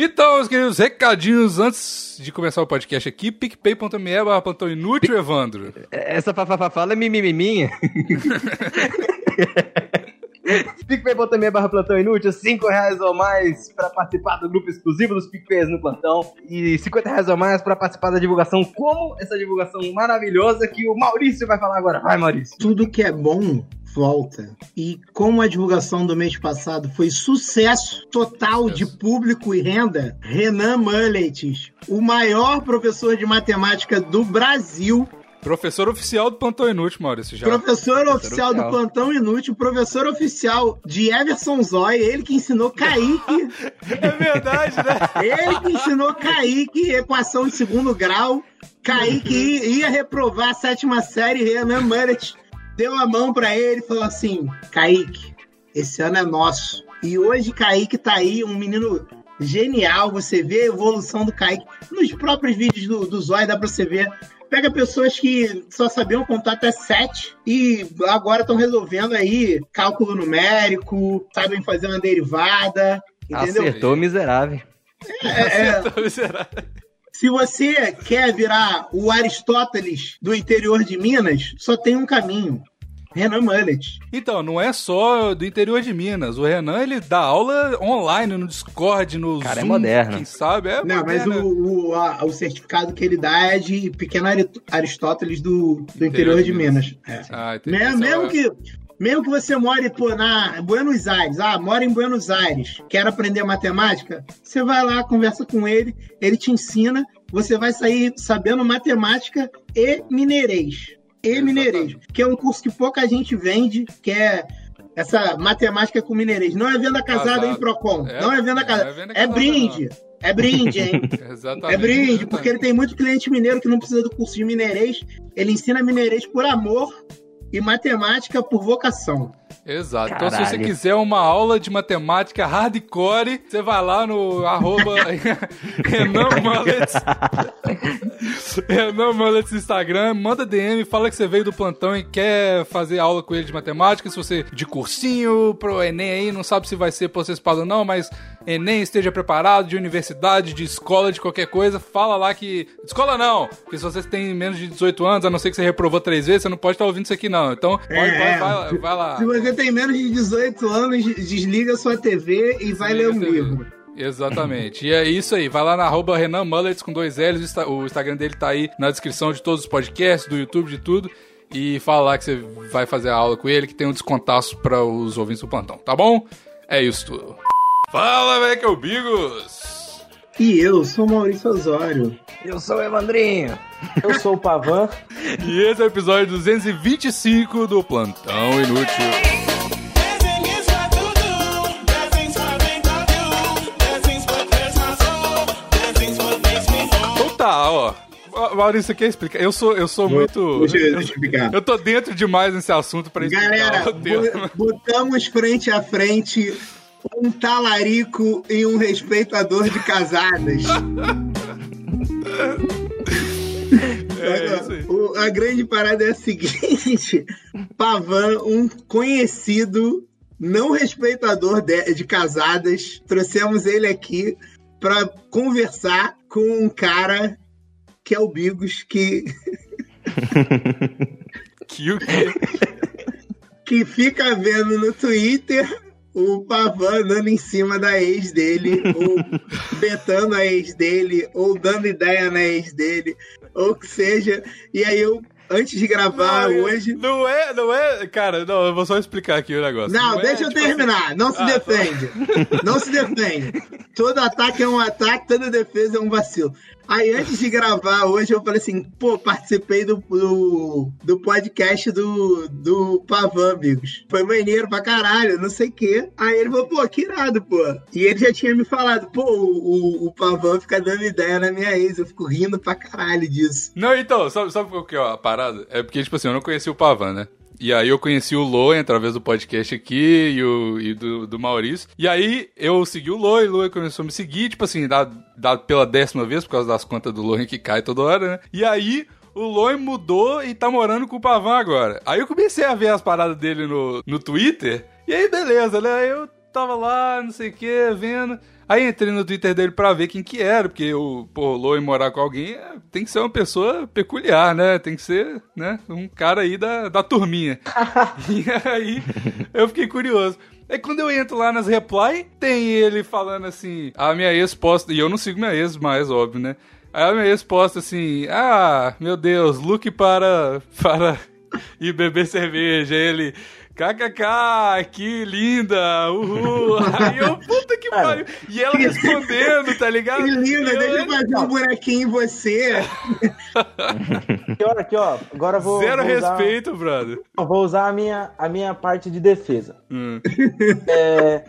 Então, meus queridos, recadinhos antes de começar o podcast aqui, picpay.me barra plantão inútil, Evandro. Essa fala é mimimiminha. PicPay.me barra plantão inútil, 5 reais ou mais para participar do grupo exclusivo dos PicPays no plantão e 50 reais ou mais para participar da divulgação, como essa divulgação maravilhosa que o Maurício vai falar agora. Vai, Maurício. Tudo que é bom volta. E como a divulgação do mês passado foi sucesso total de público e renda, Renan Mulletes, o maior professor de matemática do Brasil, Professor oficial do Plantão Inútil, Maurício. Já. Professor oficial do Plantão Inútil, professor oficial de Everson Zoy, ele que ensinou Kaique. é verdade, né? Ele que ensinou Kaique, equação de segundo grau. Kaique ia reprovar a sétima série, Renan Mullet deu a mão para ele e falou assim: Kaique, esse ano é nosso. E hoje Kaique tá aí, um menino genial. Você vê a evolução do Kaique. Nos próprios vídeos do, do Zói dá pra você ver pega pessoas que só sabiam contar até 7 e agora estão resolvendo aí cálculo numérico, sabem fazer uma derivada. Entendeu? Acertou miserável. É, é, Acertou miserável. Se você quer virar o Aristóteles do interior de Minas, só tem um caminho. Renan Mullet. Então, não é só do interior de Minas. O Renan, ele dá aula online no Discord, no Cara, é Zoom, é moderno. quem sabe. É não, moderno. mas o, o, a, o, certificado que ele dá é de pequeno Aristóteles do, do interior, interior de Minas. Minas. É. Ah, mesmo, mesmo que... Mesmo que você more pô, na Buenos Aires, ah, mora em Buenos Aires, quer aprender matemática, você vai lá, conversa com ele, ele te ensina, você vai sair sabendo matemática e mineirês e mineirês, que é um curso que pouca gente vende, que é essa matemática com mineirês. Não é venda casada, hein, Procon? É, não é venda casada. É, venda casada, é brinde. Não. É brinde, hein? exatamente. É brinde, porque ele tem muito cliente mineiro que não precisa do curso de mineirês. Ele ensina mineirês por amor e matemática por vocação. Exato. Caralho. Então, se você quiser uma aula de matemática hardcore, você vai lá no arroba Renan Mullets. Renan Mullets Instagram, manda DM, fala que você veio do plantão e quer fazer aula com ele de matemática. Se você de cursinho pro Enem aí, não sabe se vai ser processado ou não, mas Enem esteja preparado, de universidade, de escola, de qualquer coisa, fala lá que. Escola não! Porque se você tem menos de 18 anos, a não ser que você reprovou três vezes, você não pode estar ouvindo isso aqui, não. Então, pode, é, vai, vai, vai, lá. Se você tem menos de 18 anos, desliga sua TV e vai ler um livro. Exatamente. e é isso aí. Vai lá na arroba Renan Mullets com dois L's. O Instagram dele tá aí na descrição de todos os podcasts, do YouTube, de tudo. E fala lá que você vai fazer a aula com ele, que tem um descontaço para os ouvintes do plantão, tá bom? É isso tudo. Fala, velho, que é o Bigos! E eu sou o Maurício Osório. Eu sou o Evandrinho. Eu sou o Pavan. e esse é o episódio 225 do Plantão Inútil. Então tá, ó. Maurício, quer explicar? Eu sou, eu sou muito. Deixa, eu, deixa eu explicar. Eu tô dentro demais nesse assunto pra explicar. Galera, botamos frente a frente um talarico e um respeitador de casadas. É, o, a grande parada é a seguinte: Pavan, um conhecido não respeitador de, de casadas, trouxemos ele aqui para conversar com um cara que é o Bigos, que. que o quê? que fica vendo no Twitter o Pavan dando em cima da ex dele, ou betando a ex dele, ou dando ideia na ex dele, ou que seja. E aí eu antes de gravar não, hoje. Não é, não é. Cara, não, eu vou só explicar aqui o negócio. Não, não deixa é, eu tipo terminar. Assim... Não se ah, defende. Tô... Não se defende. Todo ataque é um ataque, toda defesa é um vacilo. Aí antes de gravar hoje, eu falei assim, pô, participei do, do, do podcast do, do Pavan, amigos. Foi maneiro pra caralho, não sei o quê. Aí ele falou, pô, que irado, pô. E ele já tinha me falado, pô, o, o, o Pavan fica dando ideia na minha ex, eu fico rindo pra caralho disso. Não, então, sabe, sabe o que é a parada? É porque, tipo assim, eu não conhecia o Pavan, né? E aí eu conheci o Loen através do podcast aqui e, o, e do, do Maurício. E aí eu segui o Loen, o Loen começou a me seguir, tipo assim, dado, dado pela décima vez, por causa das contas do Loen que cai toda hora, né? E aí o Loen mudou e tá morando com o Pavan agora. Aí eu comecei a ver as paradas dele no, no Twitter. E aí, beleza, né? Eu tava lá, não sei o que, vendo. Aí entrei no Twitter dele pra ver quem que era, porque o pô, rolou em morar com alguém é, tem que ser uma pessoa peculiar, né? Tem que ser, né, um cara aí da, da turminha. e aí eu fiquei curioso. Aí quando eu entro lá nas reply, tem ele falando assim, a minha ex posta, e eu não sigo minha ex mais, óbvio, né? Aí a minha ex posta assim, ah, meu Deus, look para, para ir beber cerveja. Aí ele, KKK, que linda, uhul. Aí eu, puta que pariu. E ela respondendo, tá ligado? Que linda, eu... deixa eu fazer um bonequinho em você. aqui, ó, aqui, ó. Agora vou. Zero vou respeito, usar... brother. Vou usar a minha, a minha parte de defesa. Hum. É,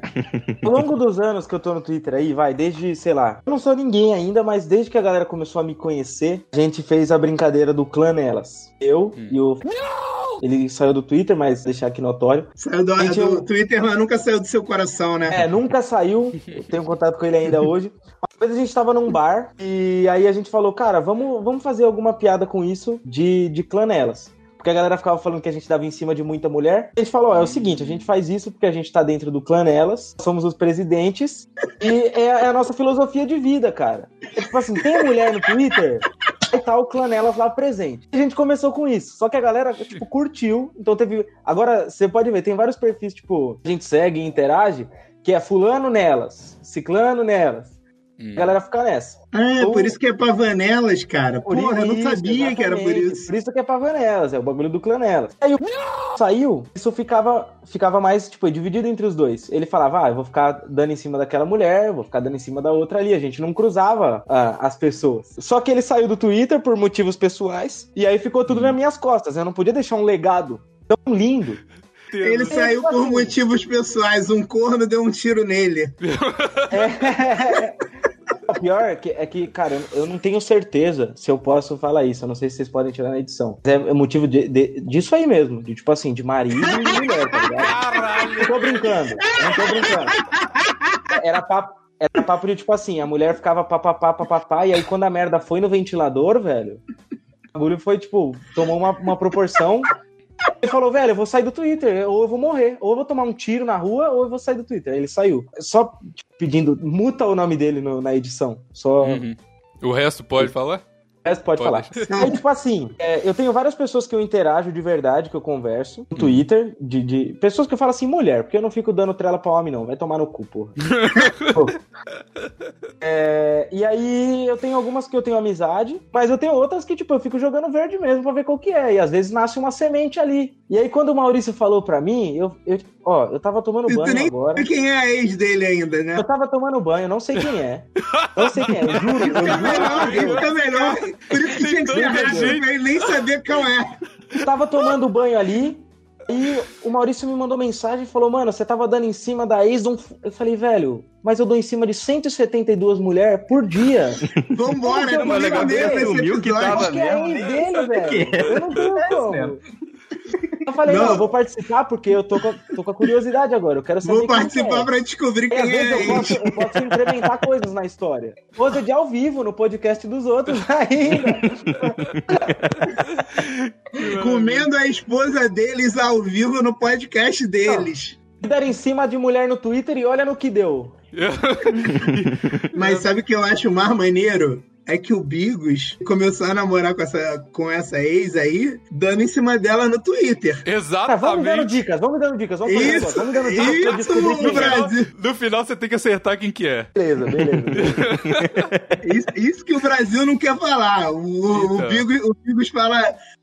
ao longo dos anos que eu tô no Twitter aí, vai, desde, sei lá, eu não sou ninguém ainda, mas desde que a galera começou a me conhecer, a gente fez a brincadeira do clã nelas. Eu hum. e o. Não! Ele saiu do Twitter, mas deixar aqui notório. Saiu do, gente, do Twitter, mas nunca saiu do seu coração, né? É, nunca saiu. Eu tenho contato com ele ainda hoje. Uma vez a gente tava num bar e aí a gente falou, cara, vamos, vamos fazer alguma piada com isso de, de clanelas. Porque a galera ficava falando que a gente dava em cima de muita mulher. A gente falou: é o seguinte, a gente faz isso porque a gente tá dentro do clã Elas, somos os presidentes, e é, é a nossa filosofia de vida, cara. É tipo assim, tem mulher no Twitter, vai estar o clã Elas lá presente. A gente começou com isso. Só que a galera, tipo, curtiu. Então teve. Agora, você pode ver, tem vários perfis, tipo, a gente segue e interage, que é fulano nelas, ciclano nelas. Hum. A galera fica nessa. Ah, então, por isso que é Pavanelas, cara. Porra, isso, eu não sabia que era por isso. Por isso que é Pavanelas, é o bagulho do Clanelas. Aí o saiu, isso ficava, ficava mais, tipo, dividido entre os dois. Ele falava, ah, eu vou ficar dando em cima daquela mulher, vou ficar dando em cima da outra ali. A gente não cruzava ah, as pessoas. Só que ele saiu do Twitter por motivos pessoais, e aí ficou tudo hum. nas minhas costas. Eu não podia deixar um legado tão lindo ele saiu por motivos pessoais. Um corno deu um tiro nele. É. O pior é que, é que, cara, eu não tenho certeza se eu posso falar isso. Eu não sei se vocês podem tirar na edição. É, é motivo de, de, disso aí mesmo. De, tipo assim, de marido e de mulher, tá ligado? Caralho. Não tô brincando. Não tô brincando. Era papo. Era papo de tipo assim, a mulher ficava papapá, papapá, e aí quando a merda foi no ventilador, velho, o bagulho foi, tipo, tomou uma, uma proporção ele falou, velho, eu vou sair do Twitter, ou eu vou morrer, ou eu vou tomar um tiro na rua, ou eu vou sair do Twitter. Ele saiu. Só tipo, pedindo, muta o nome dele no, na edição. Só. Uhum. O resto pode falar? Resto pode, pode. falar. Aí, tipo assim, é, eu tenho várias pessoas que eu interajo de verdade, que eu converso no Twitter, de, de, pessoas que eu falo assim, mulher, porque eu não fico dando trela pra homem, não. Vai tomar no cu, porra. é, e aí eu tenho algumas que eu tenho amizade, mas eu tenho outras que, tipo, eu fico jogando verde mesmo pra ver qual que é. E às vezes nasce uma semente ali. E aí, quando o Maurício falou pra mim, eu, eu ó, eu tava tomando banho tu nem agora. quem é a ex dele ainda, né? Eu tava tomando banho, não sei quem é. Não sei quem é, eu juro. Eu juro, melhor, isso é melhor. Por isso que tinha que ser ele nem saber qual é. Eu tava tomando banho ali, e o Maurício me mandou mensagem e falou: Mano, você tava dando em cima da ex. Um... Eu falei, velho, mas eu dou em cima de 172 mulheres por dia. Vambora, não, mas legal dele, que tava Acho que é a ex dele, velho. Eu não tenho como. Eu falei, não. não, eu vou participar porque eu tô com, tô com a curiosidade agora. Eu quero saber. Vou participar é. pra descobrir quem é. Eu posso, eu posso incrementar coisas na história. Coisa de ao vivo no podcast dos outros ainda. Comendo a esposa deles ao vivo no podcast deles. Deram em cima de mulher no Twitter e olha no que deu. Mas sabe o que eu acho mais maneiro? É que o Bigos começou a namorar com essa, com essa ex aí, dando em cima dela no Twitter. Exatamente. Tá, vamos dando dicas, vamos dando dicas. Vamos isso, vamos dando dicas. Isso, no, Brasil. no final você tem que acertar quem que é. Beleza, beleza. isso, isso, que o Brasil não quer falar. O, então. o, Bigos, o Bigos fala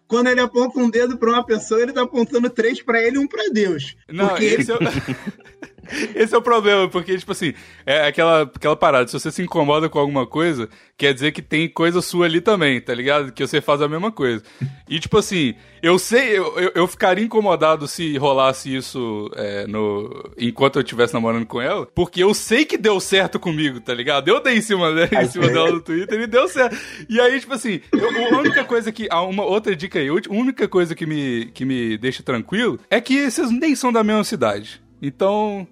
quando ele aponta um dedo para uma pessoa, ele tá apontando três para ele e um para Deus. Não, porque esse ele... é... Esse é o problema, porque, tipo assim, é aquela, aquela parada. Se você se incomoda com alguma coisa, quer dizer que tem coisa sua ali também, tá ligado? Que você faz a mesma coisa. E, tipo assim, eu sei, eu, eu, eu ficaria incomodado se rolasse isso é, no, enquanto eu estivesse namorando com ela, porque eu sei que deu certo comigo, tá ligado? Eu dei em cima, dela, em cima dela no Twitter e deu certo. E aí, tipo assim, eu, a única coisa que. Uma outra dica aí, a única coisa que me, que me deixa tranquilo é que vocês nem são da mesma cidade. Então,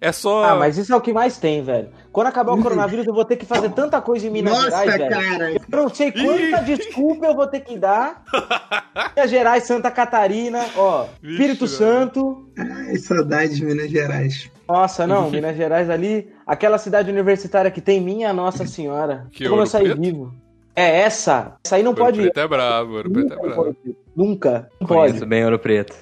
É só. Ah, mas isso é o que mais tem, velho. Quando acabar o coronavírus, eu vou ter que fazer tanta coisa em Minas Nossa, Gerais, velho. cara. Eu não sei quanta desculpa eu vou ter que dar. Minas Gerais, Santa Catarina, ó, Vixe, Espírito velho. Santo. Ai, saudades de Minas Gerais. Nossa, não, Minas Gerais ali, aquela cidade universitária que tem minha Nossa Senhora. Que Como eu saí Preto? vivo. É essa. Essa aí não Ouro pode ir. Preto é bravo, Ouro Preto é Nunca, bravo. Nunca. Não Conheço pode. bem Ouro Preto.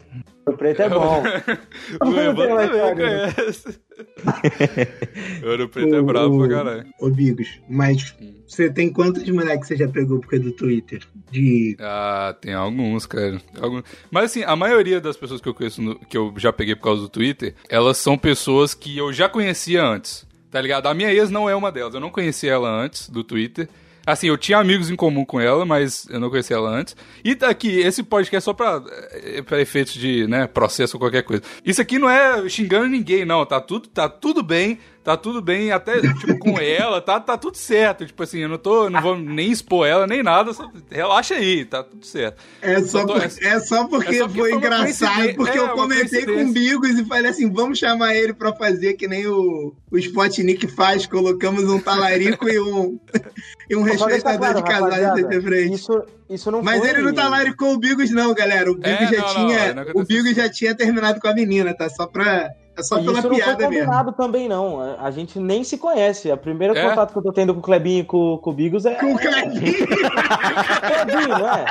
Ouro Preto é bom. O Não Evan tem mais também conhece. Ouro Preto é bravo pra caralho. Ô, Bigos, mas Hum. você tem quantos moleques você já pegou por causa do Twitter? De. Ah, tem alguns, cara. Alguns. Mas assim, a maioria das pessoas que eu conheço, no- que eu já peguei por causa do Twitter, elas são pessoas que eu já conhecia antes. Tá ligado? A minha ex não é uma delas. Eu não conhecia ela antes do Twitter. Assim, eu tinha amigos em comum com ela, mas eu não conhecia ela antes. E tá aqui, esse podcast é só pra, eh, pra efeitos de, né, processo ou qualquer coisa. Isso aqui não é xingando ninguém, não. Tá tudo, tá tudo bem, tá tudo bem, até, tipo, com ela, tá, tá tudo certo. Tipo assim, eu não tô, não vou nem expor ela, nem nada, só relaxa aí, tá tudo certo. É só, Eu tô- por- é só porque é só porque foi engraçado, porque É, eu comentei com o. Bigos e falei assim: vamos chamar ele pra fazer que nem o, o Spotnik faz. Colocamos um talarico e um, e um respeitador claro, de casais de frente. Isso, isso não Mas foi... ele não talaricou o Bigos, não, galera. O Bigos É, já não, não, tinha. não o aconteceu Bigos já tinha terminado com a menina, tá? Só pra. É só pela Isso não foi piada mesmo. combinado também, não. A gente nem se conhece. O primeiro É? contato que eu tô tendo com o Clebinho e com, com o Bigos é. Com o. Clebinho, não é?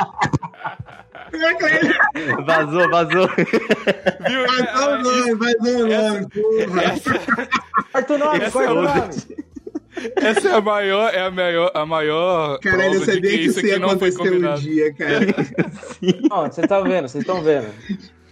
Vazou, vazou. Viu? Vazou o nome, vazou o nome. Corta o nome, Essa corta é o nome. Essa é a maior, é a maior, a maior Caralho, eu de que sabia que isso ia não foi acontecer um combinado. dia, cara. Não, vocês estão vendo, vocês estão vendo.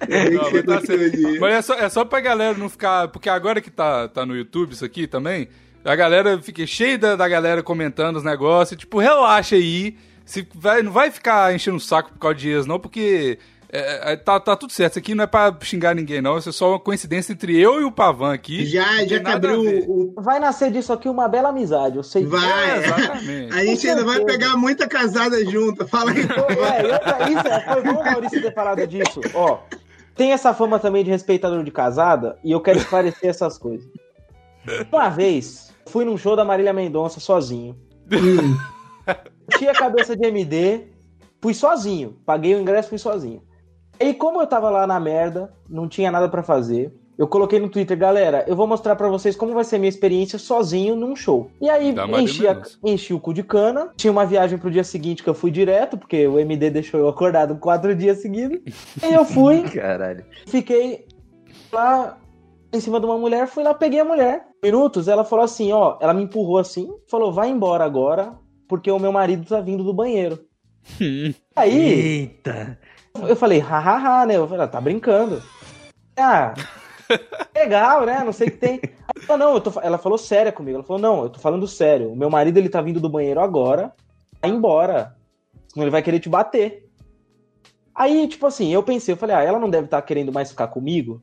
Eu Não, mas, tá. Mas é só, é só pra galera não ficar. Porque agora que tá, tá no YouTube isso aqui também, a galera fica cheia da, da galera comentando os negócios. Tipo, relaxa aí. Se vai, não vai ficar enchendo o saco por causa de ex, não, porque. é, é, tá, tá tudo certo. Isso aqui não é pra xingar ninguém, não. Isso é só uma coincidência entre eu e o Pavan aqui. Já, já que abriu o, Vai nascer disso aqui uma bela amizade, eu sei disso. Vai. É, exatamente. A gente ainda vai pegar muita casada junto. Fala aí. Pô, é, e outra- isso, é, foi bom o Maurício ter falado disso. Ó, tem essa fama também de respeitador de casada e eu quero esclarecer essas coisas. Uma vez, fui num show da Marília Mendonça sozinho. Tinha cabeça de MD, fui sozinho. Paguei o ingresso, fui sozinho. E como eu tava lá na merda, não tinha nada pra fazer, eu coloquei no Twitter, galera, eu vou mostrar pra vocês como vai ser minha experiência sozinho num show. E aí enchi, a- enchi o cu de cana. Tinha uma viagem pro dia seguinte que eu fui direto, porque o MD deixou eu acordado quatro dias seguidos. E eu fui, Caralho. fiquei lá em cima de uma mulher, fui lá, peguei a mulher. Minutos, ela falou assim, ó, ela me empurrou assim, falou, vai embora agora, porque o meu marido tá vindo do banheiro. Aí, Eita. eu falei, hahaha, né? Eu falei, ah, tá brincando. Ah, legal, né? Não sei o que tem. Ela falou, não, eu tô... ela falou séria comigo. Ela falou, não, eu tô falando sério. O meu marido, ele tá vindo do banheiro agora, vai embora. Senão ele vai querer te bater. Aí, tipo assim, eu pensei, eu falei, ah, ela não deve estar querendo mais ficar comigo.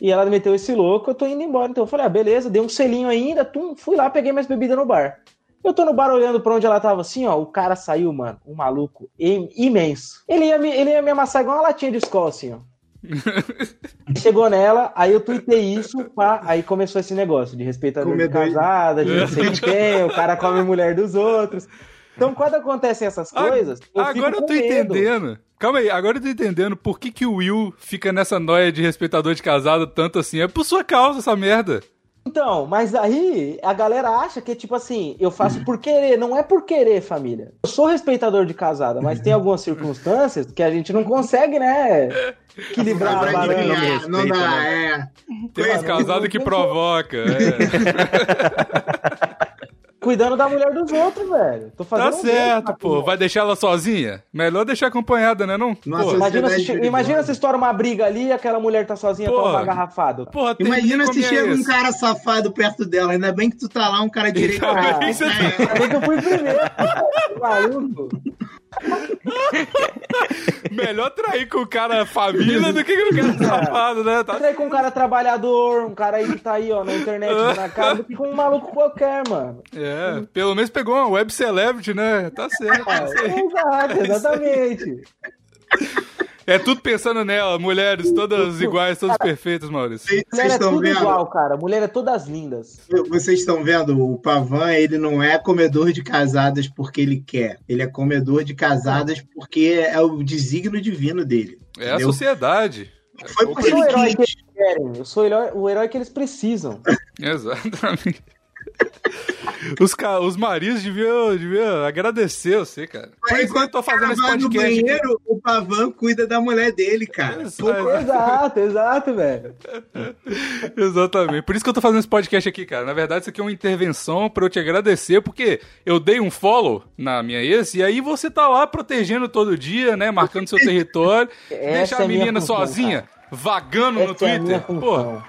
E ela meteu esse louco, eu tô indo embora. Então eu falei, ah, beleza, dei um selinho ainda, tum, fui lá, peguei mais bebida no bar. Eu tô no bar olhando pra onde ela tava assim, ó. O cara saiu, mano, um maluco im- imenso. Ele ia, me, ele ia me amassar igual uma latinha de escola, assim, ó. Chegou nela, aí eu tuitei isso, pá, aí começou esse negócio de respeitador de casada, de não sei quem, o cara come mulher dos outros. Então, quando acontecem essas coisas, eu agora fico eu tô medo. entendendo. Calma aí, agora eu tô entendendo por que, que o Will fica nessa noia de respeitador de casado tanto assim. É por sua causa essa merda. Então, mas aí a galera acha que, tipo assim, eu faço por querer. Não é por querer, família. Eu sou respeitador de casada, mas tem algumas circunstâncias que a gente não consegue, né? Equilibrar a balança. adivinhar, não respeita, dá, né? é. Tem uns casados que provoca. é. Cuidando da mulher dos outros, velho. Tô Tá fazendo um certo, bem, pô. Vai deixar ela sozinha? Melhor deixar acompanhada, né não? Nossa, Pô, Imagina se, imagina se estoura uma briga ali e aquela mulher tá sozinha, Porra. toma uma garrafada. porra, Imagina se chega um ex. cara safado perto dela. Ainda bem que tu tá lá, um cara direito. Ah, bem que você Ainda bem que eu fui primeiro. Maluco. Melhor trair com o cara família do que com o cara safado, né? Tá... Trair com um cara trabalhador, um cara aí que tá aí, ó, na internet, na casa, do que com um maluco qualquer, mano. É, pelo menos pegou uma web celebrity, né? Tá certo. é isso aí. Exato, exatamente. É tudo pensando nela, mulheres todas iguais, todas perfeitas, Maurício. Vocês, mulher é tudo vendo? igual, cara. Mulher é todas lindas. Vocês estão vendo, o Pavan, ele não é comedor de casadas porque ele quer. Ele é comedor de casadas porque é o desígnio divino dele. É entendeu? a sociedade. Foi eu sou o herói que eles querem. Eu sou o herói, o herói que eles precisam. Exatamente. Os, os maridos deviam, deviam agradecer você, cara. Por que eu tô fazendo esse podcast. No banheiro, o Pavan cuida da mulher dele, cara. exato, exato, velho. Exatamente. Por isso que eu tô fazendo esse podcast aqui, cara. Na verdade, isso aqui é uma intervenção pra eu te agradecer, porque eu dei um follow na minha ex, e aí você tá lá protegendo todo dia, né? Marcando seu território. Essa deixa a é menina função, sozinha, cara. vagando Essa no Twitter. É Pô.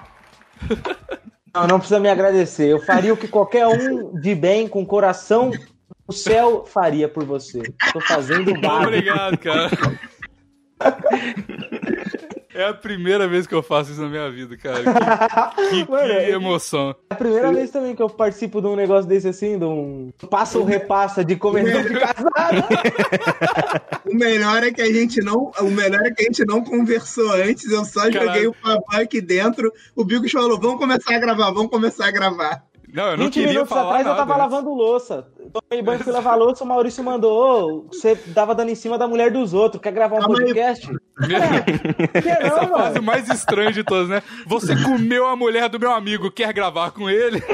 Não, não precisa me agradecer. Eu faria o que qualquer um de bem, com coração o céu faria por você. Tô fazendo o Obrigado, cara. É a primeira vez que eu faço isso na minha vida, cara. Que, que, Mano, que é emoção. É a primeira vez também que eu participo de um negócio desse assim, de um passa ou repassa de comedor de casado. o melhor é que a gente não, o melhor é que a gente não conversou antes, eu só Caralho. joguei o papai aqui dentro. O Bigos falou: "Vamos começar a gravar, vamos começar a gravar". Não, eu não 20 queria minutos falar atrás nada, eu tava lavando louça. Tomei banho, fui lavar louça, o Maurício mandou, você dava dando em cima da mulher dos outros, quer gravar um Calma podcast? É, Essa não, fase mais estranha de todas, né? Você comeu a mulher do meu amigo, quer gravar com ele?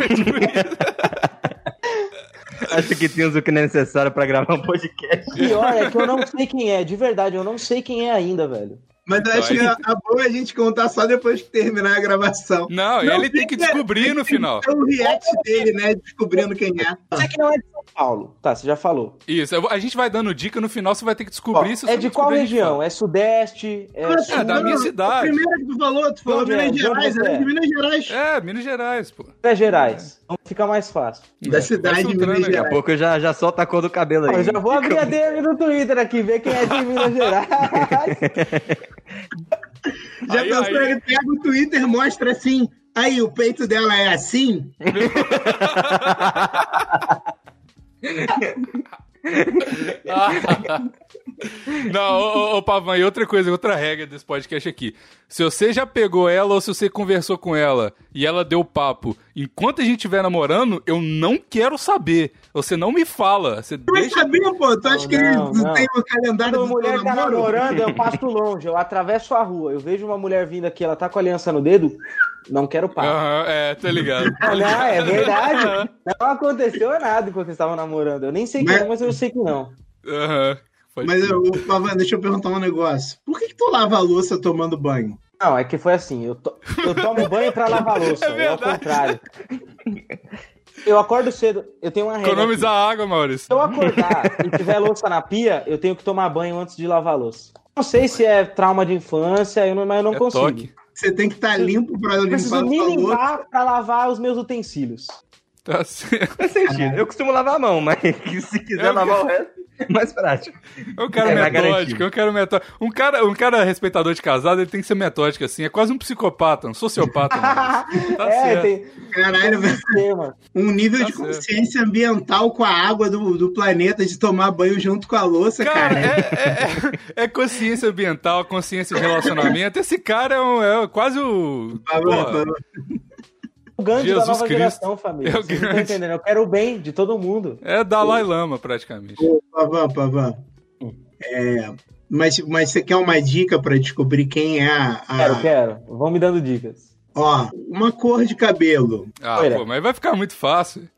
Acho que temos o que é necessário para gravar um podcast. Pior é que eu não sei quem é, de verdade, eu não sei quem é ainda, velho. Mas eu acho que a, a boa é a gente contar só depois que terminar a gravação. Não, não ele tem que descobrir no final. É o react dele, né? Descobrindo quem é. Você que não é de São Paulo. Tá, você já falou. Isso, a gente vai dando dica no final, você vai ter que descobrir isso. É de qual região? É Sudeste? É, é sul... da minha cidade. A primeira que tu falou, tu falou Minas é? Gerais, é de Minas Gerais. É, Minas Gerais, pô. Minas Gerais. Então fica mais fácil. Da cidade de Minas Gerais. Daqui a pouco eu já, já solto a cor do cabelo aí. Eu já vou abrir a DM no Twitter aqui, ver quem é de Minas Gerais. Já aí, pensou, aí... ele pega o Twitter mostra assim, aí o peito dela é assim? ああ。Não, ô, ô, Pavan, e outra coisa, outra regra desse podcast aqui. Se você já pegou ela ou se você conversou com ela e ela deu papo, enquanto a gente estiver namorando, eu não quero saber. Você não me fala. Você tu deixa... saber, pô. Tu acha que não, não. tem o calendário Quando a mulher tá namorando, eu passo longe, eu atravesso a rua, eu vejo uma mulher vindo aqui, ela tá com a aliança no dedo, não quero papo. Uhum, é, tá ligado. não, é verdade. Não aconteceu nada enquanto vocês estavam namorando. Eu nem sei mas... que é, mas eu sei que não. Aham. Uhum. Pode Mas, eu, Pavan, deixa eu perguntar um negócio. Por que, que tu lava a louça tomando banho? Não, é que foi assim. Eu, to... eu tomo banho pra lavar a louça. É, é o contrário. Eu acordo cedo, eu tenho uma regra. Economizar água, Maurício. Se eu acordar e tiver louça na pia, eu tenho que tomar banho antes de lavar a louça. Não sei se é trauma de infância, eu não, mas eu não é consigo. Toque. Você tem que estar tá limpo pra limpar Preciso me limpar pra lavar os meus utensílios. Tá certo. Faz sentido. Eu costumo lavar a mão, mas se quiser é lavar o resto. mais prático. Eu quero é, metódico, eu quero metódico. Um cara, um cara respeitador de casado, ele tem que ser metódico, assim. É quase um psicopata, um sociopata. tá é, certo. tem. Caralho, velho. Um nível tá de certo. consciência ambiental com a água do, do planeta, de tomar banho junto com a louça, cara. cara. É, é, é, é, consciência ambiental, consciência de relacionamento. Esse cara é, um, é quase o. o Gandhi Jesus da nova Cristo. geração, família. É Vocês não estão entendendo. Eu quero o bem de todo mundo. É Dalai Lama, praticamente. Ô, Pavan, Pavan. É, mas, mas você quer uma dica para descobrir quem é a, a. Quero, quero. Vão me dando dicas. Ó, uma cor de cabelo. Ah, pô, mas vai ficar muito fácil.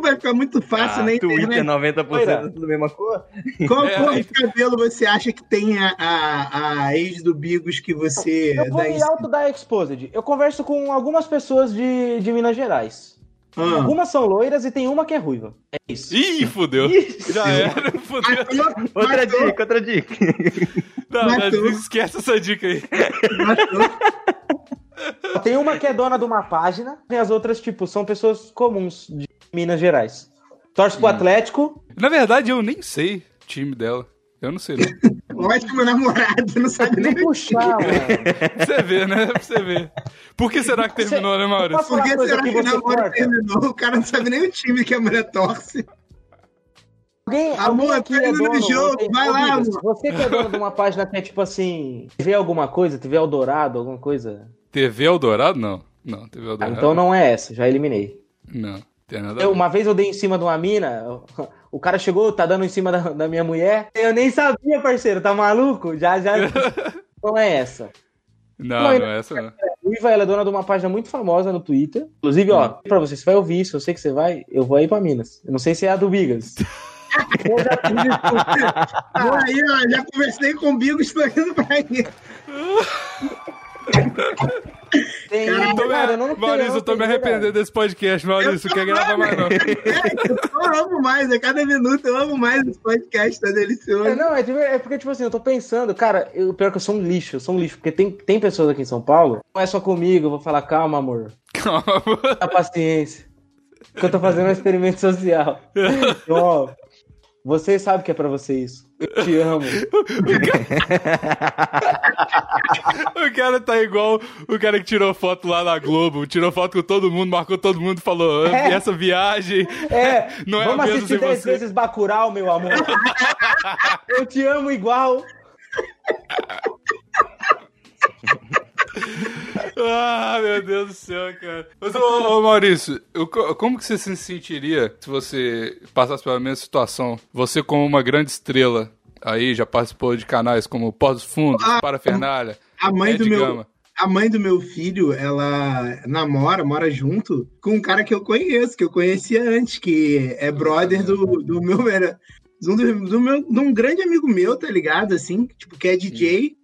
Vai ficar muito fácil, ah, né? Twitter 90% Poira. tudo mesma cor. Qual é, cor de cabelo você acha que tem a, a, a ex do Bigos que você. Eu vou me auto da Exposed. Eu converso com algumas pessoas de, de Minas Gerais. Ah. Algumas são loiras e tem uma que é ruiva. É isso. Ih, fudeu. Já era, fudeu. Matou, outra matou. dica, outra dica. Não, não, esquece essa dica aí. Matou. Tem uma que é dona de uma página, e as outras, tipo, são pessoas comuns de Minas Gerais. Torce pro hum. Atlético. Na verdade, eu nem sei o time dela. Eu não sei, não. Ótimo namorado, não sabe nem puxar, mano. Você vê, né? Pra você ver. Por que será que terminou, né, Maurício? Por que será que, que o namoro terminou? O cara não sabe nem o time que a mulher torce. Alguém, amor, alguém aqui é dono, jogo, tem, vai lá, amor. Você que é dono de uma página que é tipo assim, TV alguma coisa, TV Eldorado, alguma coisa? TV Eldorado? Não. Não, TV Eldorado. Ah, então não é essa, já eliminei. Não, eu, Uma vez eu dei em cima de uma mina, o cara chegou, tá dando em cima da, da minha mulher. Eu nem sabia, parceiro, tá maluco? Já, já. não é essa. Não, não, não é essa não. Ruiva, ela é dona de uma página muito famosa no Twitter. Inclusive, ó, hum. pra você, você vai ouvir isso, eu sei que você vai, eu vou aí pra Minas. Eu não sei se é a do Bigas. eu já, aí, ó, já conversei com o indo pra aí. Tem, cara, tô cara, me... Maurício, eu tô me arrependendo desse podcast, Maurício. Quer gravar mais não. Eu amo mais, a cada minuto eu amo mais esse podcast, tá delicioso. É, não, é, é, porque, tipo assim, eu tô pensando, cara, eu, pior que eu sou um lixo, eu sou um lixo, porque tem, tem pessoas aqui em São Paulo, não é só comigo, eu vou falar, calma, amor. Calma, amor. A paciência. Que eu tô fazendo um experimento social. Então, ó, você sabe que é pra você isso. Eu te amo. o cara tá igual o cara que tirou foto lá na Globo, tirou foto com todo mundo, marcou todo mundo, falou: é. essa viagem. É, não é vamos assistir 10 vezes Bacurau, meu amor. Eu te amo igual. Ah, meu Deus do céu, cara. Mas, ô, ô Maurício, eu, como que você se sentiria se você passasse pela mesma situação? Você como uma grande estrela aí, já participou de canais como Pós Fundos, ah, Parafernália, a mãe do meu a mãe do meu filho, ela namora, mora junto com um cara que eu conheço, que eu conhecia antes, que é brother do, do meu. Era, do, do meu, de um grande amigo meu, tá ligado? Assim, tipo, que é DJ.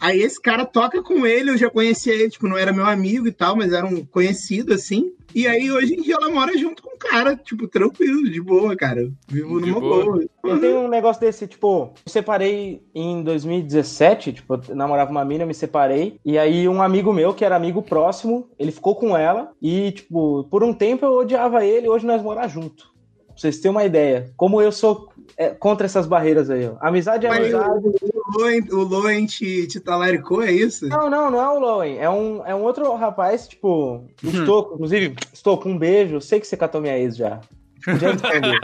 Aí esse cara toca com ele, eu já conhecia ele, tipo, não era meu amigo e tal, mas era um conhecido, assim. E aí, hoje em dia, ela mora junto com o cara, tipo, tranquilo, de boa, cara. Vivo de numa boa. boa. Eu tenho um negócio desse, tipo, me separei em 2017, tipo, eu namorava uma mina, me separei. E aí, um amigo meu, que era amigo próximo, ele ficou com ela. E, tipo, por um tempo eu odiava ele, hoje nós moramos junto. Pra vocês terem uma ideia. Como eu sou é, contra essas barreiras aí, ó. Amizade é Mas amizade. O Loen, o Loen te, te talaricou, é isso? Não, não, não é o Loen. É um, é um outro rapaz, tipo, estou, hum. inclusive, estou com um beijo. Eu sei que você catou minha ex já. Podia responder.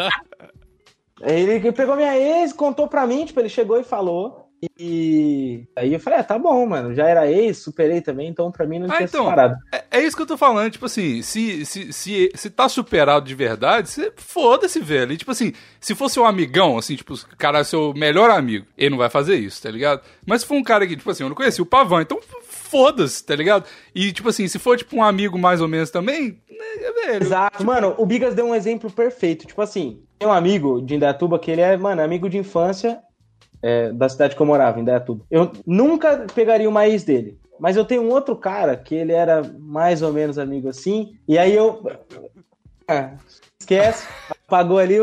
ele pegou minha ex, contou pra mim, tipo, ele chegou e falou. E aí eu falei, ah, tá bom, mano, já era ex, superei também, então pra mim não ah, tinha então, separado. É, é, isso que eu tô falando, tipo assim, se, se, se, se tá superado de verdade, você foda-se, velho. E, tipo assim, se fosse um amigão, assim, tipo, o cara é seu melhor amigo, ele não vai fazer isso, tá ligado? Mas se for um cara que, tipo assim, eu não conheci o Pavão, então foda-se, tá ligado? E, tipo assim, se for, tipo, um amigo mais ou menos também, é velho. Exato, tipo... mano, o Bigas deu um exemplo perfeito, tipo assim, tem um amigo de Indatuba que ele é, mano, amigo de infância é, da cidade que eu morava, em Dayatuba. Eu nunca pegaria uma ex dele. Mas eu tenho um outro cara que ele era mais ou menos amigo assim. E aí eu. Ah, esquece, apagou ali,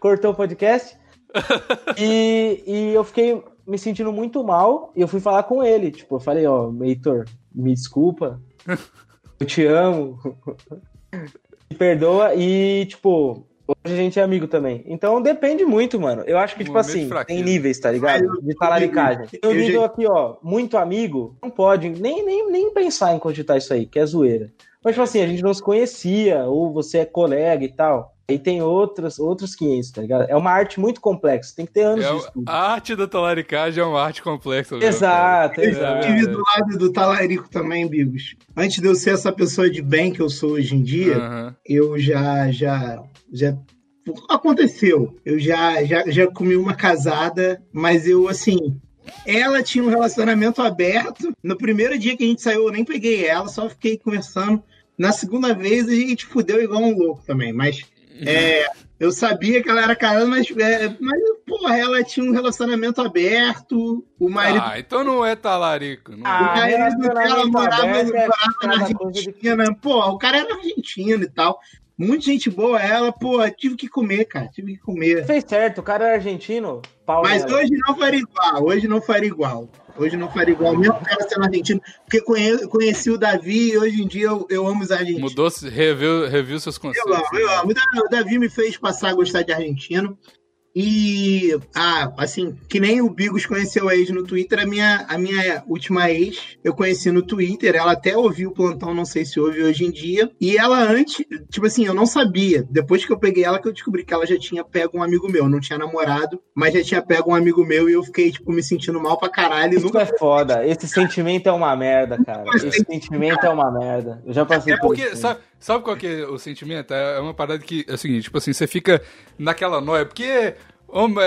cortou o podcast. E, e eu fiquei me sentindo muito mal. E eu fui falar com ele. Tipo, eu falei: Ó, oh, Heitor, me desculpa. Eu te amo. Me perdoa. E, tipo, Hoje a gente é amigo também. Então depende muito, mano. Eu acho que, tipo assim, tem níveis, tá ligado? De talaricagem. Tem um nível aqui, ó, muito amigo, não pode nem, nem, nem pensar em cogitar isso aí, que é zoeira. Mas, tipo assim, a gente não se conhecia, ou você é colega e tal. Aí tem outros, outros 500, tá ligado? É uma arte muito complexa, tem que ter anos é, de estudo. A arte da talaricagem é uma arte complexa. Exato, exato. Eu estive do lado do talarico também, Bigos. Antes de eu ser essa pessoa de bem que eu sou hoje em dia, uhum. eu já, já já aconteceu. Eu já, já, já comi uma casada, mas eu, assim, ela tinha um relacionamento aberto. No primeiro dia que a gente saiu, eu nem peguei ela, só fiquei conversando. Na segunda vez, a gente fudeu igual um louco também, mas é, eu sabia que ela era casada, mas, é, mas, porra, ela tinha um relacionamento aberto. O marido. Ah, então não é talarico. Não. Ah, o marido dela morava, morava na Argentina. Pô, o cara era argentino e tal. Muita gente boa ela, pô, tive que comer, cara, tive que comer. Fez certo, o cara era argentino. Paulo Mas hoje não faria igual, hoje não faria igual. Hoje não faria igual, mesmo cara sendo argentino, porque conheci, conheci o Davi e hoje em dia eu, eu amo os argentinos. Mudou, reviu, reviu seus conceitos. Eu amo, eu amo. O Davi me fez passar a gostar de argentino. E, ah, assim, que nem o Bigos conheceu a ex no Twitter, a minha, a minha última ex eu conheci no Twitter. Ela até ouviu o plantão, não sei se ouve hoje em dia. E ela antes, tipo assim, eu não sabia. Depois que eu peguei ela, que eu descobri que ela já tinha pego um amigo meu. Não tinha namorado, mas já tinha pego um amigo meu e eu fiquei, tipo, me sentindo mal pra caralho. Isso nunca... é foda. Esse sentimento é uma merda, cara. Esse sentimento é uma merda. Eu já passei é por porque, isso. Sabe, sabe qual que é o sentimento? É, é uma parada que é o seguinte, tipo assim, você fica naquela noia, porque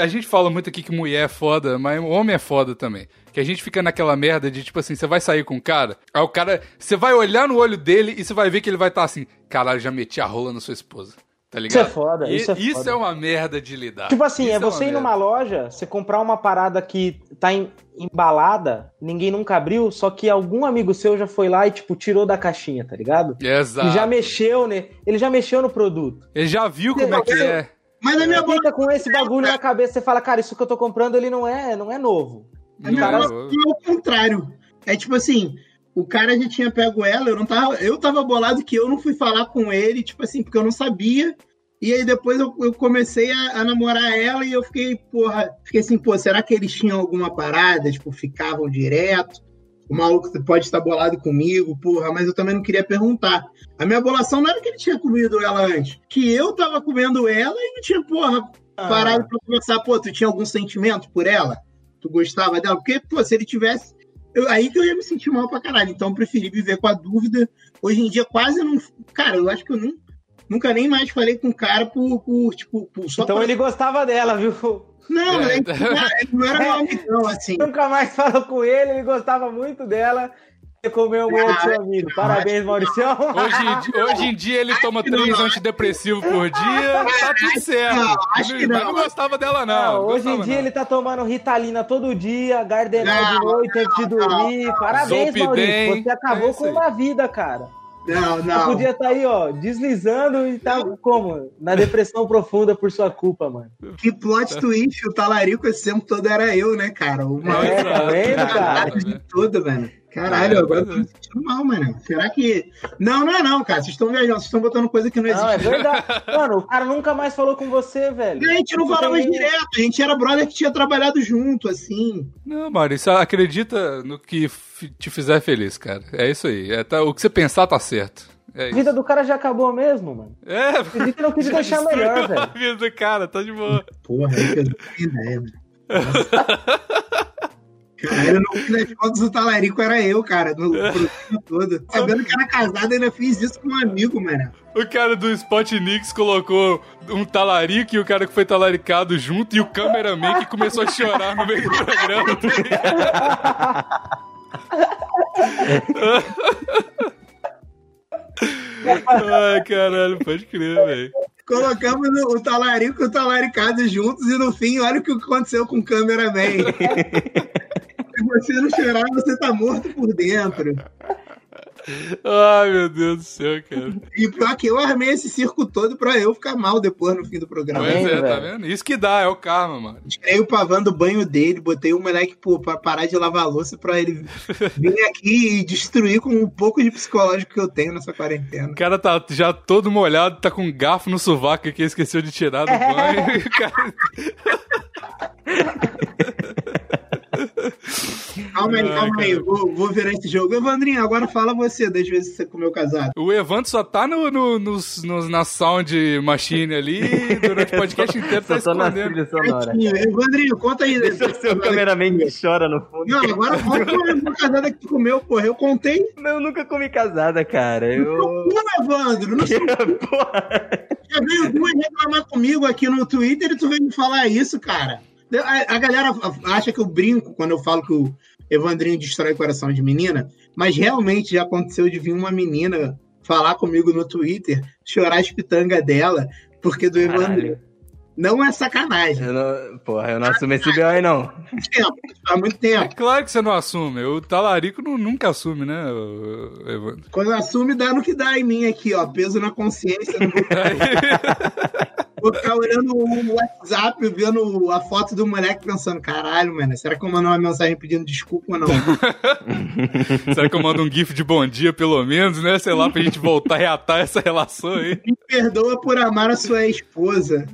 a gente fala muito aqui que mulher é foda, mas homem é foda também. Que a gente fica naquela merda de, tipo assim, você vai sair com um cara, aí o cara, você vai olhar no olho dele e você vai ver que ele vai estar tá assim, caralho, já meti a rola na sua esposa. Tá ligado? Isso é foda, isso é foda. Isso é uma merda de lidar. Tipo assim, isso é você ir numa loja, você comprar uma parada que tá em, embalada, ninguém nunca abriu, só que algum amigo seu já foi lá e, tipo, tirou da caixinha, tá ligado? Exato. E já mexeu, né? Ele já mexeu no produto. Ele já viu como é que é. Mas a minha fica com esse bagulho na cabeça, você fala, cara, isso que eu tô comprando, ele não é, não é novo. Não, cara... é o contrário. É tipo assim, o cara já tinha pego ela, eu não tava, eu tava bolado que eu não fui falar com ele, tipo assim, porque eu não sabia. E aí depois eu, eu comecei a, a, namorar ela e eu fiquei, porra, fiquei assim, pô, será que eles tinham alguma parada? Tipo, ficavam direto? o maluco pode estar bolado comigo, porra, mas eu também não queria perguntar. A minha bolação não era que ele tinha comido ela antes, que eu tava comendo ela e não tinha, porra, ah. parado pra conversar, pô, tu tinha algum sentimento por ela? Tu gostava dela? Porque, pô, se ele tivesse. Eu, aí que eu ia me sentir mal pra caralho. Então eu preferi viver com a dúvida. Hoje em dia quase não. Cara, eu acho que eu não, nunca nem mais falei com o cara por, por tipo, por, só Então pra... ele gostava dela, viu? Não, é. ele, não era meu amigão, assim. Nunca mais falou com ele, ele gostava muito dela. Você comeu um outro seu amigo. Parabéns, Maurício. Hoje, hoje em dia ele toma três antidepressivos por dia, tá tudo certo. Não, acho que não. não gostava dela, não. não hoje em dia não. ele tá tomando Ritalina todo dia, Gardenal de noite antes de dormir. Parabéns, Zolpidem. Maurício. Você acabou é com uma vida, cara. Não, não. Você podia estar tá aí, ó, deslizando e tá como? Na depressão profunda por sua culpa, mano. Que plot twist, o talarico esse tempo todo era eu, né, cara? O maior é, tá vendo, cara? de tudo, velho. Caralho, é, agora eu tô me sentindo mal, mano. Será que. Não, não é não, cara. Vocês estão viajando, vocês estão botando coisa que não existe. Não, é verdade. mano, o cara nunca mais falou com você, velho. A gente não falava mais direto, a gente era brother que tinha trabalhado junto, assim. Não, Maurício, acredita no que te fizer feliz, cara. É isso aí. É, tá, o que você pensar tá certo. É a vida do cara já acabou mesmo, mano. É, Acredita não quis deixar melhor, velho. A vida do cara, tá de boa. Porra, aí que eu não tenho ideia, velho. Cara, no fim das contas, o talarico era eu, cara, no programa todo. Sabendo que era casado, ainda fiz isso com um amigo, mano. O cara do Spotnix colocou um talarico e o cara que foi talaricado junto e o cameraman que começou a chorar no meio do programa. Ai, caralho, pode crer, velho. Colocamos o talarico e o talaricado juntos e no fim, olha o que aconteceu com o cameraman. Se você não chorar, você tá morto por dentro. Ai, meu Deus do céu, cara. E pior que eu armei esse circo todo pra eu ficar mal depois no fim do programa. Pois é, tá vendo? Isso que dá, é o karma, mano. Tirei o pavão do banho dele, botei o moleque pô, pra parar de lavar a louça pra ele vir aqui e destruir com um pouco de psicológico que eu tenho nessa quarentena. O cara tá já todo molhado, tá com um garfo no sovaco que esqueceu de tirar do banho. cara... calma aí, calma aí. Vou, vou virar esse jogo. Evandrinho, agora fala você das vezes que você comeu casado. O Evandro só tá no, no, nos, nos, na sound machine ali durante o podcast inteiro tá só escondendo. Sonora. Evandrinho, conta aí. Deixa o seu cameraman que chora no fundo. Não, agora conta uma casada que tu comeu, porra. Eu contei. Eu nunca comi casada, cara. Eu... Não, Evandro. Não sei. porra. Já veio duas reclamar comigo aqui no Twitter e tu veio me falar isso, cara. A, a, galera acha que eu brinco quando eu falo que o Evandrinho destrói o coração de menina, mas realmente já aconteceu de vir uma menina falar comigo no Twitter, chorar as pitangas dela, porque do Evandrinho. Não é sacanagem. Eu não, porra, eu não assumo esse BO aí, não. Tempo, há muito tempo. É claro que você não assume. O talarico não, nunca assume, né, Evandro? Quando assume, dá no que dá em mim aqui, ó. Peso na consciência. No... Vou ficar olhando o WhatsApp, vendo a foto do moleque pensando, caralho, mano, será que eu mando uma mensagem pedindo desculpa ou não? será que eu mando um gif de bom dia, pelo menos, né? Sei lá, pra gente voltar a reatar essa relação aí. Me perdoa por amar a sua esposa.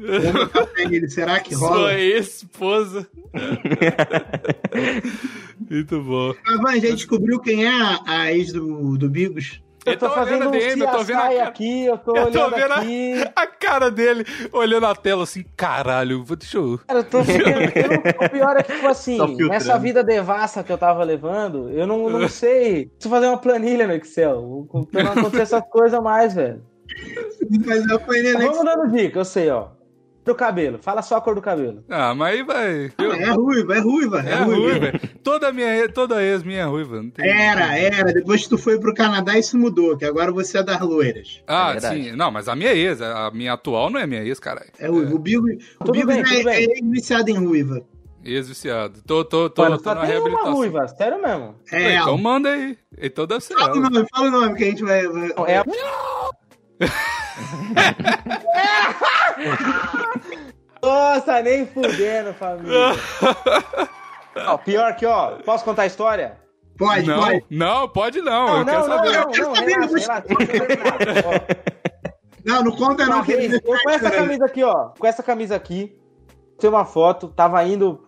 Ele, será que rola? Sua esposa. Muito bom. Mas, a gente descobriu quem é a, a ex do, do Bigos? Eu tô, fazendo um DM, eu tô vendo a aqui, eu tô eu tô olhando aqui. A, a, cara dele, olhando a tela assim, caralho, deixa eu... Cara, eu tô O pior é que, tipo assim, nessa vida devassa que eu tava levando, eu não, não sei. Preciso fazer uma planilha no Excel. Pra não acontecer essas coisas mais, velho. Mas eu fui Vamos dando dica, eu sei, ó do cabelo. Fala só a cor do cabelo. Ah, mas aí vai. Eu... É ruiva, é ruiva. É, é ruiva. ruiva. Toda, minha, toda ex minha é ruiva. Era, era. Depois que tu foi pro Canadá, isso mudou, que agora você é das loiras. Ah, é sim. Não, mas a minha ex, a minha atual não é minha ex, caralho. É ruiva. O Bigo, o Bigo bem, é, é viciado em ruiva. Ex-viciado. Tô, tô, tô, Mano, tô na reabilitação. Uma ruiva, sério mesmo? É, então manda aí. Então deve ser fala ela. O nome, fala o nome que a gente vai... vai... É a... Nossa, nem fudendo, família. ó, pior que, ó, posso contar a história? Pode, não, pode. Não, pode não. não eu não, quero não, saber. Não, não, não, relaxa, relaxa, não, não conta não. Vez, eu com essa camisa aqui, ó. Com essa camisa aqui, tem uma foto, tava indo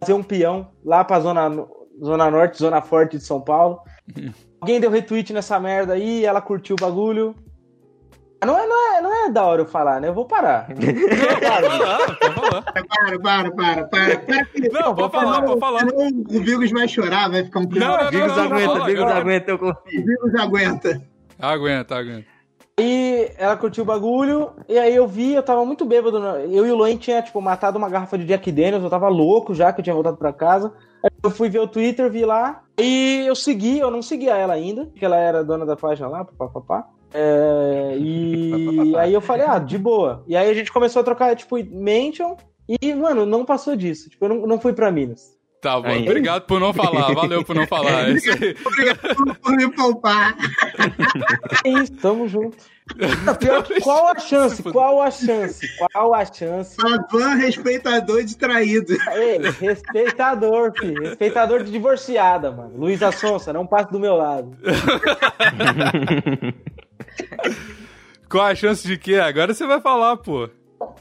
fazer um peão lá pra zona, zona norte, zona forte de São Paulo. Alguém deu retweet nessa merda aí, ela curtiu o bagulho. Não é, não, é, não é da hora eu falar, né? Eu vou parar. Não, para, para, para, para, para, para. Não, vou falar, vou falar. O Bigos vai chorar, vai ficar um pouco. Não, não, Bigos aguenta, Bigos aguenta, eu confio. Bigos aguenta. Aguenta, aguenta. E ela curtiu o bagulho, e aí eu vi, eu tava muito bêbado. Eu e o Loen tinha, tipo, matado uma garrafa de Jack Daniels, eu tava louco já, que eu tinha voltado pra casa. Eu fui ver o Twitter, vi lá, e eu segui, eu não seguia ela ainda, porque ela era dona da página lá, papapá. É, e aí eu falei, ah, de boa. E aí a gente começou a trocar, tipo, mention, e, mano, não passou disso. Tipo, eu não, não fui pra Minas. Tá bom, aí. obrigado por não falar, valeu por não falar. Obrigado por me poupar. É isso, tamo junto. Pior, qual a chance? Qual a chance? Qual a chance? Pavan, respeitador de traído. Ei, respeitador, filho. Respeitador de divorciada, mano. Luísa Sonsa, não passe do meu lado. Qual a chance de quê? Agora você vai falar, pô.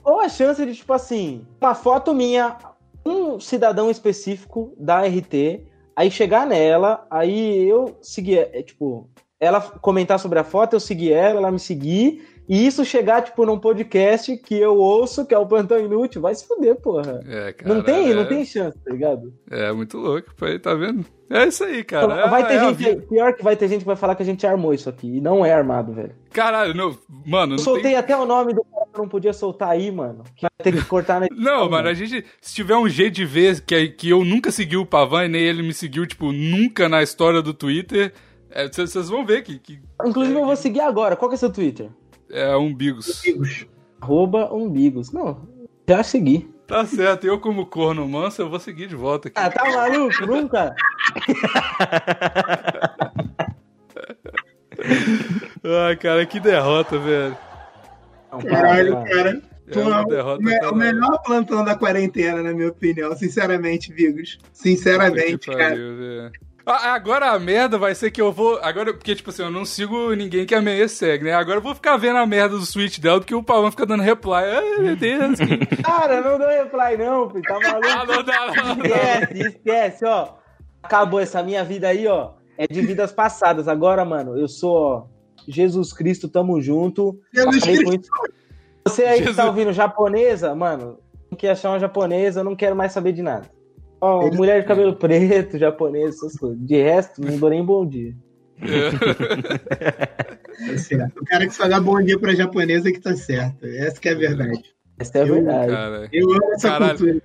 Ou a chance de, tipo assim, uma foto minha, um cidadão específico da RT, aí chegar nela, aí eu seguir, é, tipo, ela comentar sobre a foto, eu seguir ela, ela me seguir, e isso chegar, tipo, num podcast que eu ouço, que é o Plantão Inútil, vai se fuder, porra. É, cara, não tem, é... não tem chance, tá ligado? É, muito louco, aí, tá vendo? É isso aí, cara. Vai ter é gente, pior que vai ter gente que vai falar que a gente armou isso aqui, e não é armado, velho. Caralho, não, mano... Não eu soltei tem... até o nome do cara que não podia soltar aí, mano. Que vai ter que cortar na Não, mano, a gente, se tiver um jeito de ver que, que eu nunca segui o Pavan e nem ele me seguiu, tipo, nunca na história do Twitter, vocês é, vão ver que... que Inclusive, eu vou seguir agora. Qual que é seu Twitter? É umbigos. Umbigos. Arroba umbigos. Não, já segui. Tá certo, eu como corno manso, eu vou seguir de volta aqui. Ah, tá maluco? Nunca? Ai, cara, que derrota, velho. Caralho, cara. É uma derrota o, o melhor plantão da quarentena, na minha opinião, sinceramente, Vigos. Sinceramente, cara. Pariu, ah, agora a merda vai ser que eu vou. Agora, porque, tipo assim, eu não sigo ninguém que a meia segue, né? Agora eu vou ficar vendo a merda do switch dela, porque o Pavão fica dando reply. Ai, meu Deus. Cara, não deu reply, não, filho. Tá maluco? Ah, não dá, não. Esquece, esquece, ó. Acabou essa minha vida aí, ó. É de vidas passadas. Agora, mano, eu sou, ó, Jesus Cristo, tamo junto. Jesus Cristo. Você aí Jesus. que tá ouvindo japonesa, mano, não quer achar uma japonesa, eu não quero mais saber de nada. Ó, oh, mulher de cabelo preto, japonês, essas coisas. De resto, não dou nem bom dia. tá certo. O cara que só dá bom dia pra japonesa que tá certo. Essa que é a verdade. Essa é a verdade. Cara, eu amo essa caralho, cultura.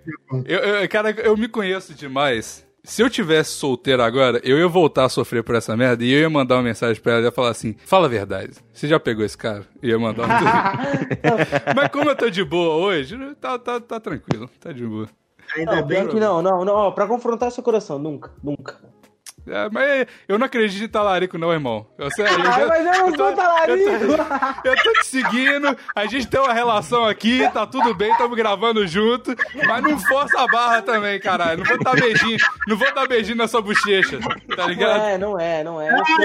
Eu, eu, cara, eu me conheço demais. Se eu tivesse solteiro agora, eu ia voltar a sofrer por essa merda e eu ia mandar uma mensagem pra ela e ia falar assim: fala a verdade. Você já pegou esse cara? E ia mandar uma. Mas como eu tô de boa hoje, tá, tá, tá tranquilo, tá de boa. Ainda não, bem que não, não, não, pra confrontar seu coração, nunca, nunca. É, mas eu não acredito em talarico, não, irmão. Eu, sério, eu ah, já, mas eu não sou talarico. Eu tô, eu tô te seguindo, a gente tem uma relação aqui, tá tudo bem, estamos gravando junto, mas não força a barra também, caralho. Não vou dar beijinho, não vou dar beijinho na sua bochecha, tá ligado? Não é, não é, não é. Eu sei,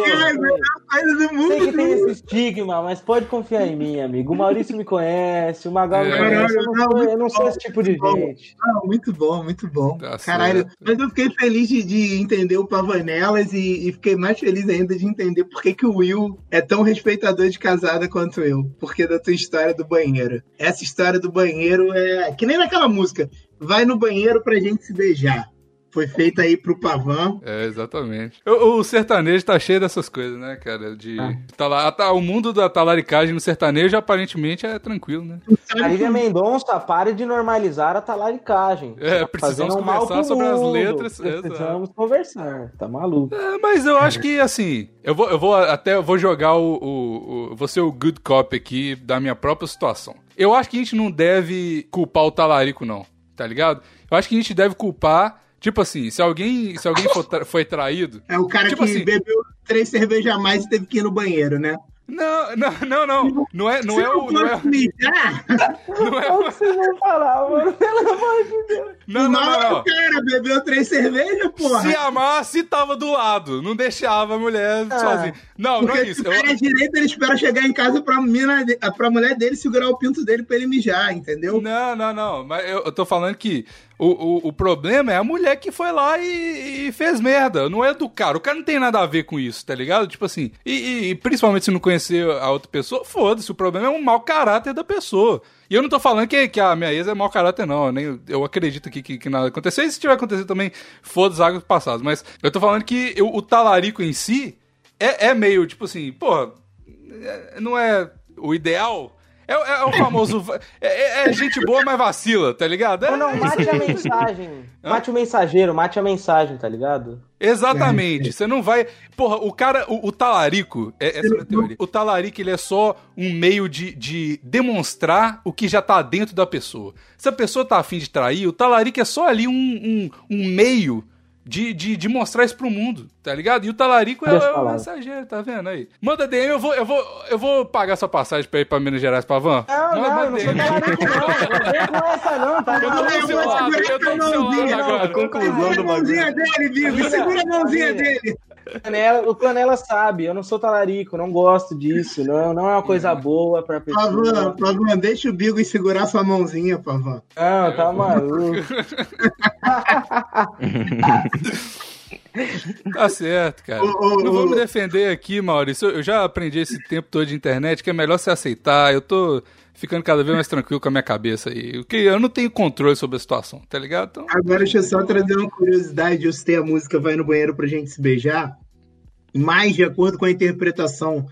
eu sei que tem esse estigma, mas pode confiar em mim, amigo. O Maurício me conhece, o Magal me é. conhece. Eu não, sou, eu não sou esse tipo de gente. Não, muito bom, muito bom. Tá Caralho, mas eu fiquei feliz de, de entender o Pavanelas e, e, fiquei mais feliz ainda de entender por que, que o Will é tão respeitador de casada quanto eu. Porque da tua história do banheiro. Essa história do banheiro é que nem naquela música. Vai no banheiro pra gente se beijar foi feita aí pro Pavão. É, exatamente. O, o, sertanejo tá cheio dessas coisas, né, cara? De. Ah. Tá lá, tá, o mundo da talaricagem no sertanejo aparentemente é tranquilo, né? Lívia Mendonça, pare de normalizar a talaricagem. É, tá precisamos um conversar sobre as letras. Precisamos exato. conversar, tá maluco. É, mas eu acho que, assim, eu vou, eu vou até eu vou jogar o, o, o. Vou ser o good cop aqui da minha própria situação. Eu acho que a gente não deve culpar o talarico, não. Tá ligado? Eu acho que a gente deve culpar Tipo assim, se alguém, se alguém tra foi traído. É o cara tipo que assim, bebeu três cervejas a mais e teve que ir no banheiro, né? Não, não, não, não. Não é, não é o. Não é, não é o que vocês vão falar, mano. Pelo amor de Deus. Não, não, não. não. cara bebeu três cervejas, porra. Se amasse, tava do lado. Não deixava a mulher ah, sozinha. Não, não é isso. O cara é direito, ele espera chegar em casa pra, mina, pra mulher dele segurar o pinto dele pra ele mijar, entendeu? Não, não, não. Mas eu, eu tô falando que o, o, o, problema é a mulher que foi lá e, e, fez merda. Não é do cara. O cara não tem nada a ver com isso, tá ligado? Tipo assim. E, e principalmente se não conhecer a outra pessoa, foda-se. O problema é um mau caráter da pessoa. E eu não tô falando que, que a minha ex é mau caráter, não. Eu, nem, eu acredito que, que, que nada aconteceu. E se tiver acontecido também, foda-se águas passadas. Mas eu tô falando que eu, o talarico em si é, é meio, tipo assim, porra, é, não é o ideal é, é, é, o famoso. É, é, é, gente boa, mas vacila, tá ligado? não, não, é mate a mensagem. Mate o mensageiro, mate a mensagem, tá ligado? Exatamente. Você não vai. Porra, o cara, o, o talarico, é, essa é a teoria. O talarico, ele é só um meio de, de demonstrar o que já tá dentro da pessoa. Se a pessoa tá afim de trair, o talarico é só ali um, um, um meio de, de, de, mostrar isso pro mundo, tá ligado? E o talarico é, é, o mensageiro, tá vendo aí? Manda DM, eu vou, eu vou, eu vou pagar sua passagem pra ir pra Minas Gerais pra van. Não, Manda não, não sou talarico não, não essa não, tá? Eu tô do seu lado, eu tô do seu lado agora. Conclusão do bagulho. Segura a mãozinha dele, Vigo, segura a mãozinha dele. Canela, o Canela sabe, eu não sou talarico, não gosto disso, não, não é uma coisa boa pra pessoa. Pavan, Pavan, deixa o Bigo segurar sua mãozinha, Pavan. Não, tá maluco. Tá certo, cara. não vou me defender aqui, Maurício. Eu já aprendi esse tempo todo de internet que é melhor se aceitar. Eu tô ficando cada vez mais tranquilo com a minha cabeça aí. Porque eu não tenho controle sobre a situação, tá ligado? Então... Agora deixa eu só trazer uma curiosidade. Eu citei a música Vai no Banheiro pra gente se beijar. Mas, de acordo com a interpretação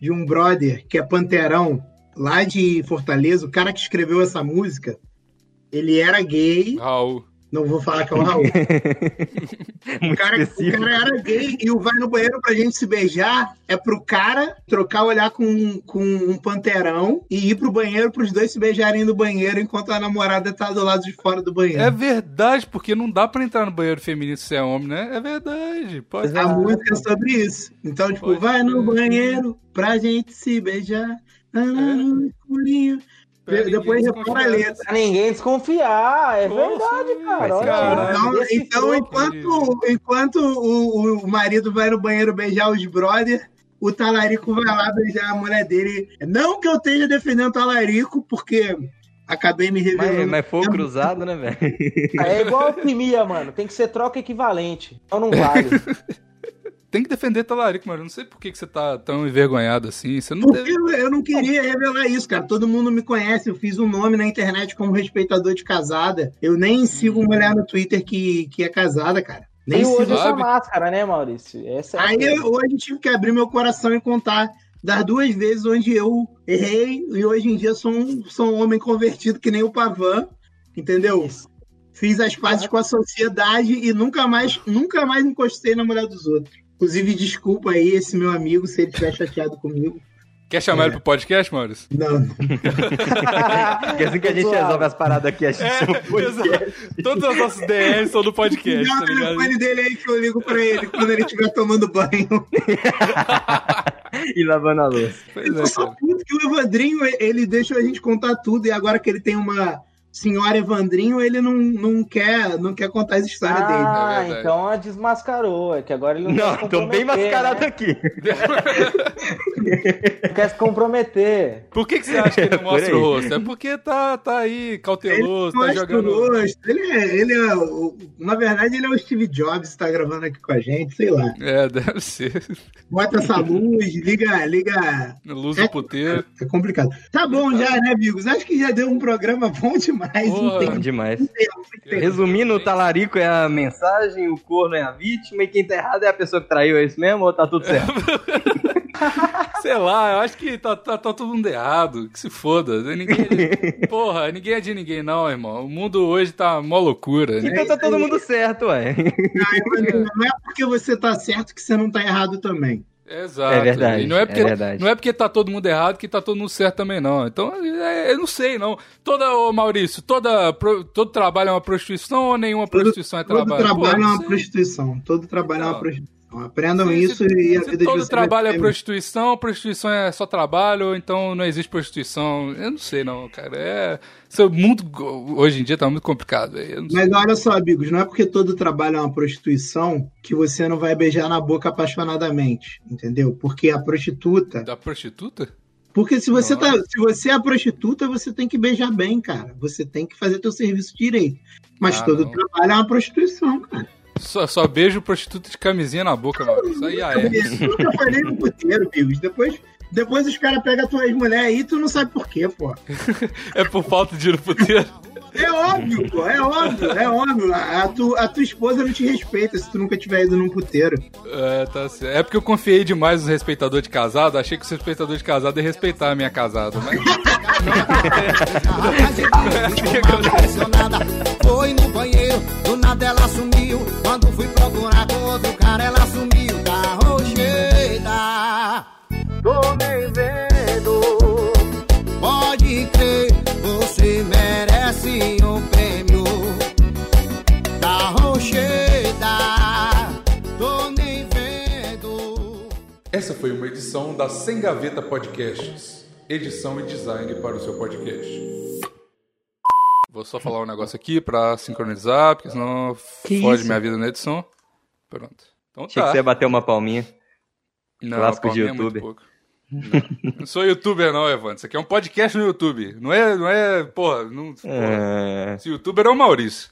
de um brother que é panterão, lá de Fortaleza, o cara que escreveu essa música, ele era gay. Raul. Não vou falar que é o Raul. o, cara, o cara era gay e o vai no banheiro pra gente se beijar é pro cara trocar o olhar com, com um panterão e ir pro banheiro pros dois se beijarem no banheiro enquanto a namorada tá do lado de fora do banheiro. É verdade, porque não dá pra entrar no banheiro feminino se é homem, né? É verdade. Pode a música é sobre isso. Então, tipo, pode vai no banheiro pra gente se beijar. Ah, no escurinho. Depois repara a letra. Pra ninguém desconfiar, é Poxa, verdade, cara. Olha, então, então enquanto, enquanto o, o marido vai no banheiro beijar os brother, o talarico vai lá beijar a mulher dele. Não que eu esteja defendendo o talarico, porque acabei me revelando. Mas, mas foi cruzado, né, velho? É igual alquimia, mano. Tem que ser troca equivalente. Então não vale. tem que defender talarico, mas eu não sei por que, que você tá tão envergonhado assim. Você não Porque deve... eu não queria revelar isso, cara. Todo mundo me conhece. Eu fiz um nome na internet como respeitador de casada. Eu nem sigo mulher no Twitter que, que é casada, cara. Nem e hoje essa máscara, né, Maurício? Essa é Aí eu, hoje tive que abrir meu coração e contar das duas vezes onde eu errei e hoje em dia sou um, sou um homem convertido que nem o Pavan, entendeu? Isso. Fiz as pazes com a sociedade e nunca mais, nunca mais encostei na mulher dos outros. Inclusive, desculpa aí esse meu amigo se ele estiver chateado comigo. Quer chamar é. ele pro podcast, Maurício? Não. Porque assim que a gente resolve as paradas aqui, a gente é, chama podcast. Todos os nossos DMs são do podcast, Não, tá ligado? o telefone dele aí que eu ligo pra ele quando ele estiver tomando banho. e lavando a louça. Pois eu é, só puto que o Evandrinho, ele deixa a gente contar tudo e agora que ele tem uma senhor Evandrinho, ele não, não, quer, não quer contar as histórias ah, dele. Ah, é então desmascarou. É que agora ele não, não quer Não, tô bem mascarado né? aqui. quer se comprometer. Por que, que você acha que ele não mostra o rosto? É porque tá, tá aí cauteloso, ele tá jogando... O rosto. Ele é, ele é, na verdade, ele é o Steve Jobs, tá gravando aqui com a gente, sei lá. É, deve ser. Bota essa luz, liga, liga... Luz do puteiro. É complicado. Tá bom já, né, amigos? Acho que já deu um programa bom demais demais. Porra, tem, demais. Tem, Resumindo, o talarico é a mensagem, o corno é a vítima e quem tá errado é a pessoa que traiu, é isso mesmo ou tá tudo certo? Sei lá, eu acho que tá, tá, tá todo mundo errado. Que se foda. Ninguém, porra, ninguém é de ninguém, não, irmão. O mundo hoje tá mó loucura. Então tá todo mundo certo, ué. Não, não é porque você tá certo que você não tá errado também. Exato. É verdade. E não é porque, é verdade. não é porque tá todo mundo errado que tá todo mundo certo também, não. Então, é, eu não sei, não. Toda, ô Maurício, toda, todo trabalho é uma prostituição ou nenhuma todo, prostituição é trabalho? Todo trabalho Pô, é uma prostituição. Todo trabalho não. é uma prostituição. Aprendam se, isso se, e a vida todo trabalho é prostituição, prostituição é só trabalho, então não existe prostituição. Eu não sei, não, cara. É. Seu mundo hoje em dia tá muito complicado. Mas olha só, amigos, não é porque todo trabalho é uma prostituição que você não vai beijar na boca apaixonadamente, entendeu? Porque a prostituta. Da prostituta? Porque se você, tá, se você é prostituta, você tem que beijar bem, cara. Você tem que fazer teu serviço direito. Mas ah, todo não. trabalho é uma prostituição, cara. Só, só beijo prostituta de camisinha na boca, mano. Isso aí é. Eu nunca falei no puteiro, Bigos. Depois, depois os caras pegam a tua ex-mulher aí e tu não sabe por quê, pô. é por falta de ir no puteiro. É óbvio, pô, é óbvio, é óbvio. A, a, tu, a tua esposa não te respeita se tu nunca tiver ido num puteiro. É, tá certo. É porque eu confiei demais no respeitador de casado, achei que o respeitador de casado ia respeitar a minha casada, mas. Foi no banheiro, do nada ela sumiu. Quando fui procurar com outro cara, ela sumiu. Da rocheira, tô nem vendo. Pode crer, você merece um prêmio. Da rocheira, tô nem vendo. Essa foi uma edição da Sem Gaveta Podcasts edição e design para o seu podcast. Vou só falar um negócio aqui para sincronizar, porque senão que foge isso? minha vida na edição. Pronto. Então Achei tá. que você ia bater uma palminha. Não, Clássico de YouTube. É não. não sou youtuber não, Evandro. Isso aqui é um podcast no YouTube. Não é, não é, porra, não, porra. É... Esse youtuber é o Maurício.